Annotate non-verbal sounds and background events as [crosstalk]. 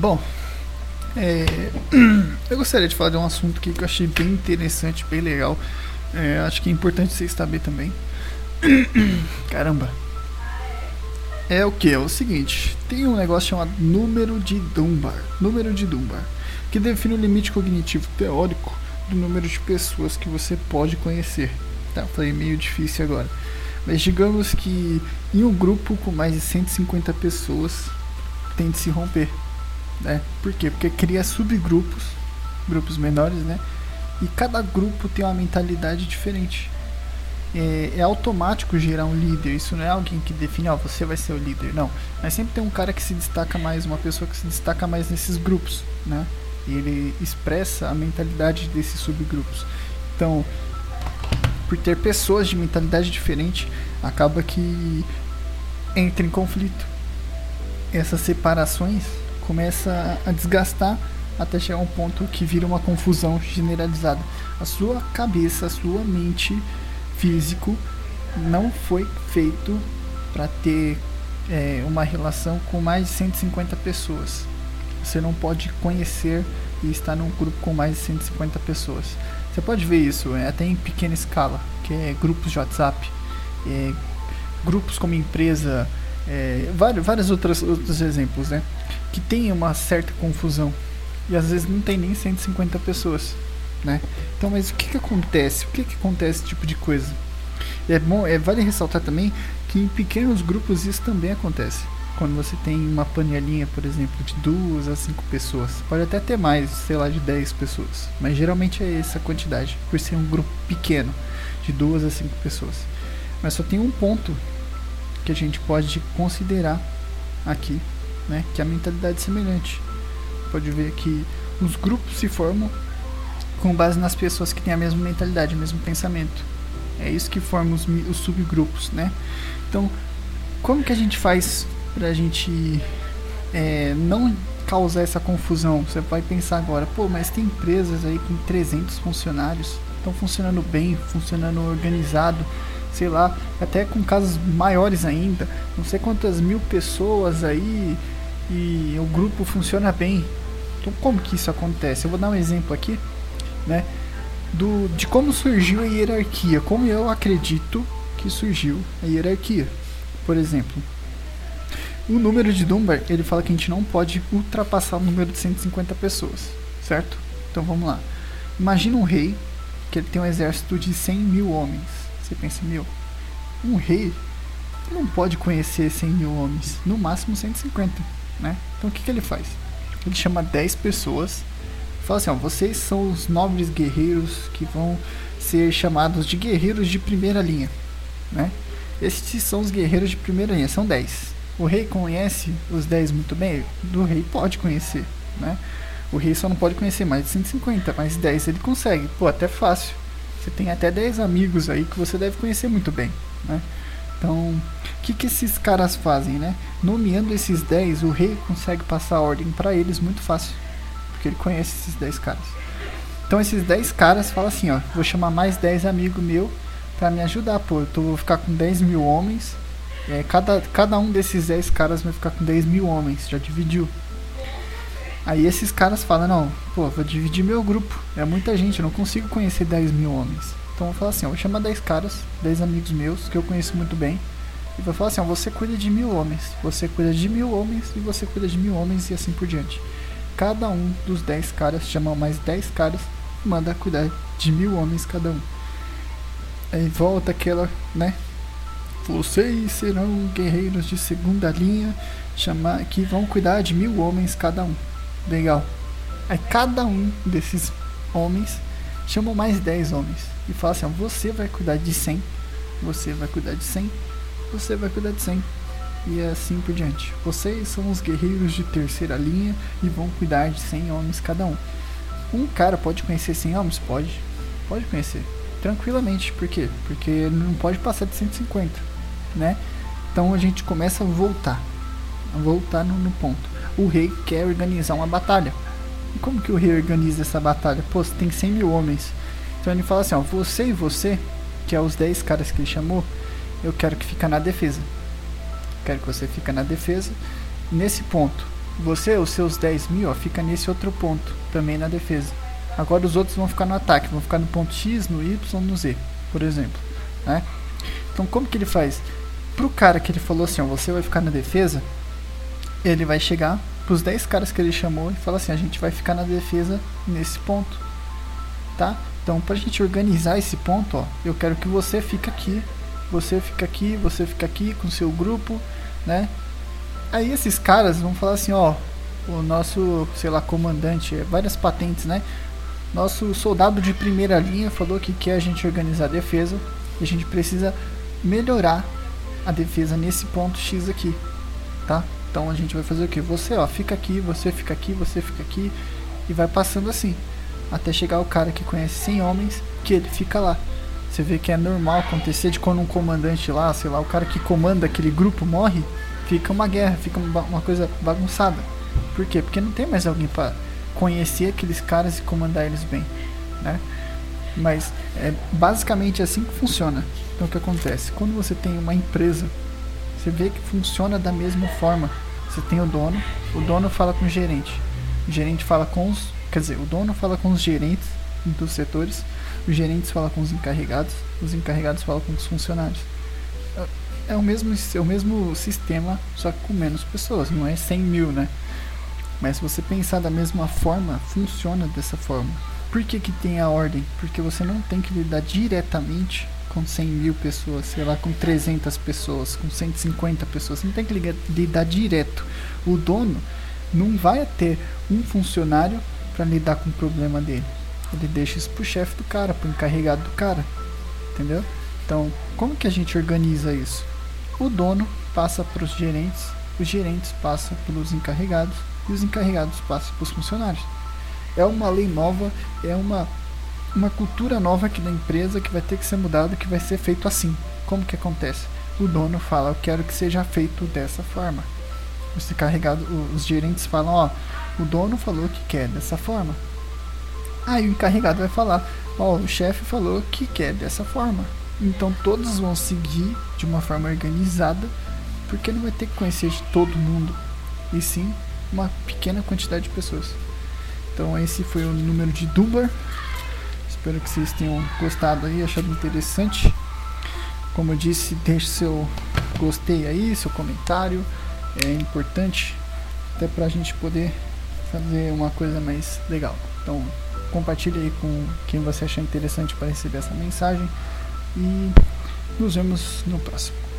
Bom, é, [clears throat] eu gostaria de falar de um assunto que eu achei bem interessante, bem legal. É, acho que é importante vocês saber também. [clears throat] Caramba. É o que? É o seguinte: tem um negócio chamado número de Dunbar. Número de Dunbar. Que define o limite cognitivo teórico do número de pessoas que você pode conhecer. Tá, falei meio difícil agora. Mas digamos que em um grupo com mais de 150 pessoas tem de se romper. Né? Por quê? Porque cria subgrupos, grupos menores, né? E cada grupo tem uma mentalidade diferente. É, é, automático gerar um líder. Isso não é alguém que define, ó, você vai ser o líder. Não. Mas sempre tem um cara que se destaca mais, uma pessoa que se destaca mais nesses grupos, né? E ele expressa a mentalidade desses subgrupos. Então, por ter pessoas de mentalidade diferente, acaba que entra em conflito. Essas separações começam a desgastar até chegar um ponto que vira uma confusão generalizada. A sua cabeça, a sua mente físico não foi feito para ter é, uma relação com mais de 150 pessoas. Você não pode conhecer e estar num grupo com mais de 150 pessoas. Você pode ver isso é, até em pequena escala, que é grupos de WhatsApp, é, grupos como empresa, é, vários, vários outros, outros exemplos, né? Que tem uma certa confusão e às vezes não tem nem 150 pessoas, né? Então, mas o que que acontece? O que que acontece esse tipo de coisa? É bom, é vale ressaltar também que em pequenos grupos isso também acontece. Quando você tem uma panelinha, por exemplo, de duas a cinco pessoas, pode até ter mais, sei lá, de 10 pessoas, mas geralmente é essa quantidade, por ser um grupo pequeno, de duas a cinco pessoas. Mas só tem um ponto que a gente pode considerar aqui, né, que é a mentalidade semelhante pode ver que os grupos se formam com base nas pessoas que têm a mesma mentalidade, o mesmo pensamento. É isso que forma os, os subgrupos, né? Então, como que a gente faz para a gente é, não causar essa confusão? Você vai pensar agora, pô, mas tem empresas aí com 300 funcionários, estão funcionando bem, funcionando organizado, sei lá, até com casas maiores ainda, não sei quantas mil pessoas aí e o grupo funciona bem. Então, como que isso acontece? Eu vou dar um exemplo aqui, né? Do, de como surgiu a hierarquia, como eu acredito que surgiu a hierarquia. Por exemplo, o número de Dunbar, ele fala que a gente não pode ultrapassar o número de 150 pessoas, certo? Então vamos lá. Imagina um rei que ele tem um exército de 100 mil homens. Você pensa, meu, um rei não pode conhecer 100 mil homens, no máximo 150, né? Então o que, que ele faz? Ele chama 10 pessoas. Fala assim: ó, vocês são os nobres guerreiros que vão ser chamados de guerreiros de primeira linha. Né? Estes são os guerreiros de primeira linha, são 10. O rei conhece os 10 muito bem? O rei pode conhecer. Né? O rei só não pode conhecer mais de 150, mas 10 ele consegue. Pô, até fácil. Você tem até 10 amigos aí que você deve conhecer muito bem. Né? Então, o que, que esses caras fazem, né? Nomeando esses 10, o rei consegue passar a ordem para eles muito fácil, porque ele conhece esses 10 caras. Então, esses 10 caras falam assim: ó, vou chamar mais 10 amigos meu para me ajudar, pô. Eu tô, vou ficar com 10 mil homens. É, cada, cada um desses 10 caras vai ficar com 10 mil homens, já dividiu. Aí esses caras falam: não, pô, vou dividir meu grupo. É muita gente, eu não consigo conhecer 10 mil homens. Então eu vou falar assim, eu vou chamar 10 caras, 10 amigos meus, que eu conheço muito bem. E vou falar assim, ó, você cuida de mil homens, você cuida de mil homens e você cuida de mil homens e assim por diante. Cada um dos 10 caras chama mais 10 caras e manda cuidar de mil homens cada um. Aí volta aquela, né? Vocês serão guerreiros de segunda linha chamar, que vão cuidar de mil homens cada um. Legal. Aí cada um desses homens chamam mais 10 homens e fala assim: você vai cuidar de 100, você vai cuidar de 100, você vai cuidar de 100 e assim por diante. Vocês são os guerreiros de terceira linha e vão cuidar de 100 homens cada um. Um cara pode conhecer 100 homens? Pode. Pode conhecer. Tranquilamente. Por quê? Porque não pode passar de 150, né? Então a gente começa a voltar. Voltar no, no ponto. O rei quer organizar uma batalha. E como que o rei organiza essa batalha? Pô, você tem 100 mil homens. Então ele fala assim, ó, você e você, que é os 10 caras que ele chamou, eu quero que fica na defesa. Quero que você fica na defesa. Nesse ponto, Você, os seus 10 mil, ó, fica nesse outro ponto, também na defesa. Agora os outros vão ficar no ataque, vão ficar no ponto X, no Y, no Z, por exemplo. Né? Então como que ele faz? Pro cara que ele falou assim, ó, você vai ficar na defesa, ele vai chegar pros 10 caras que ele chamou e fala assim, a gente vai ficar na defesa nesse ponto. Tá? Então pra gente organizar esse ponto, ó, eu quero que você fique aqui, você fica aqui, você fica aqui com seu grupo, né? Aí esses caras vão falar assim, ó, o nosso, sei lá, comandante, várias patentes, né? Nosso soldado de primeira linha falou que quer a gente organizar a defesa e a gente precisa melhorar a defesa nesse ponto X aqui, tá? Então a gente vai fazer o que? Você, ó, fica aqui, você fica aqui, você fica aqui e vai passando assim até chegar o cara que conhece 100 homens que ele fica lá. Você vê que é normal acontecer de quando um comandante lá, sei lá, o cara que comanda aquele grupo morre, fica uma guerra, fica uma coisa bagunçada. Por quê? Porque não tem mais alguém para conhecer aqueles caras e comandar eles bem, né? Mas é basicamente assim que funciona. Então o que acontece? Quando você tem uma empresa, você vê que funciona da mesma forma. Você tem o dono, o dono fala com o gerente, o gerente fala com os, quer dizer, o dono fala com os gerentes dos setores, os gerentes falam com os encarregados, os encarregados falam com os funcionários é o mesmo, é o mesmo sistema, só que com menos pessoas, não é 100 mil, né? Mas se você pensar da mesma forma, funciona dessa forma. Por que, que tem a ordem? Porque você não tem que lidar diretamente com 100 mil pessoas, sei lá, com 300 pessoas, com 150 pessoas. Você não tem que lidar direto. O dono não vai ter um funcionário para lidar com o problema dele. Ele deixa isso pro chefe do cara, pro encarregado do cara. Entendeu? Então, como que a gente organiza isso? o dono passa para os gerentes, os gerentes passam pelos encarregados e os encarregados passam para os funcionários. É uma lei nova, é uma, uma cultura nova aqui da empresa que vai ter que ser mudada, que vai ser feito assim. Como que acontece? O dono fala, eu quero que seja feito dessa forma. Os encarregados, os gerentes falam, ó, o dono falou que quer dessa forma. Aí o encarregado vai falar, ó, o chefe falou que quer dessa forma. Então todos vão seguir de uma forma organizada, porque não vai ter que conhecer de todo mundo, e sim uma pequena quantidade de pessoas. Então esse foi o número de Dumbar. Espero que vocês tenham gostado aí, achado interessante. Como eu disse, deixe seu gostei aí, seu comentário. É importante até para a gente poder fazer uma coisa mais legal. Então compartilhe aí com quem você achar interessante para receber essa mensagem e nos vemos no próximo.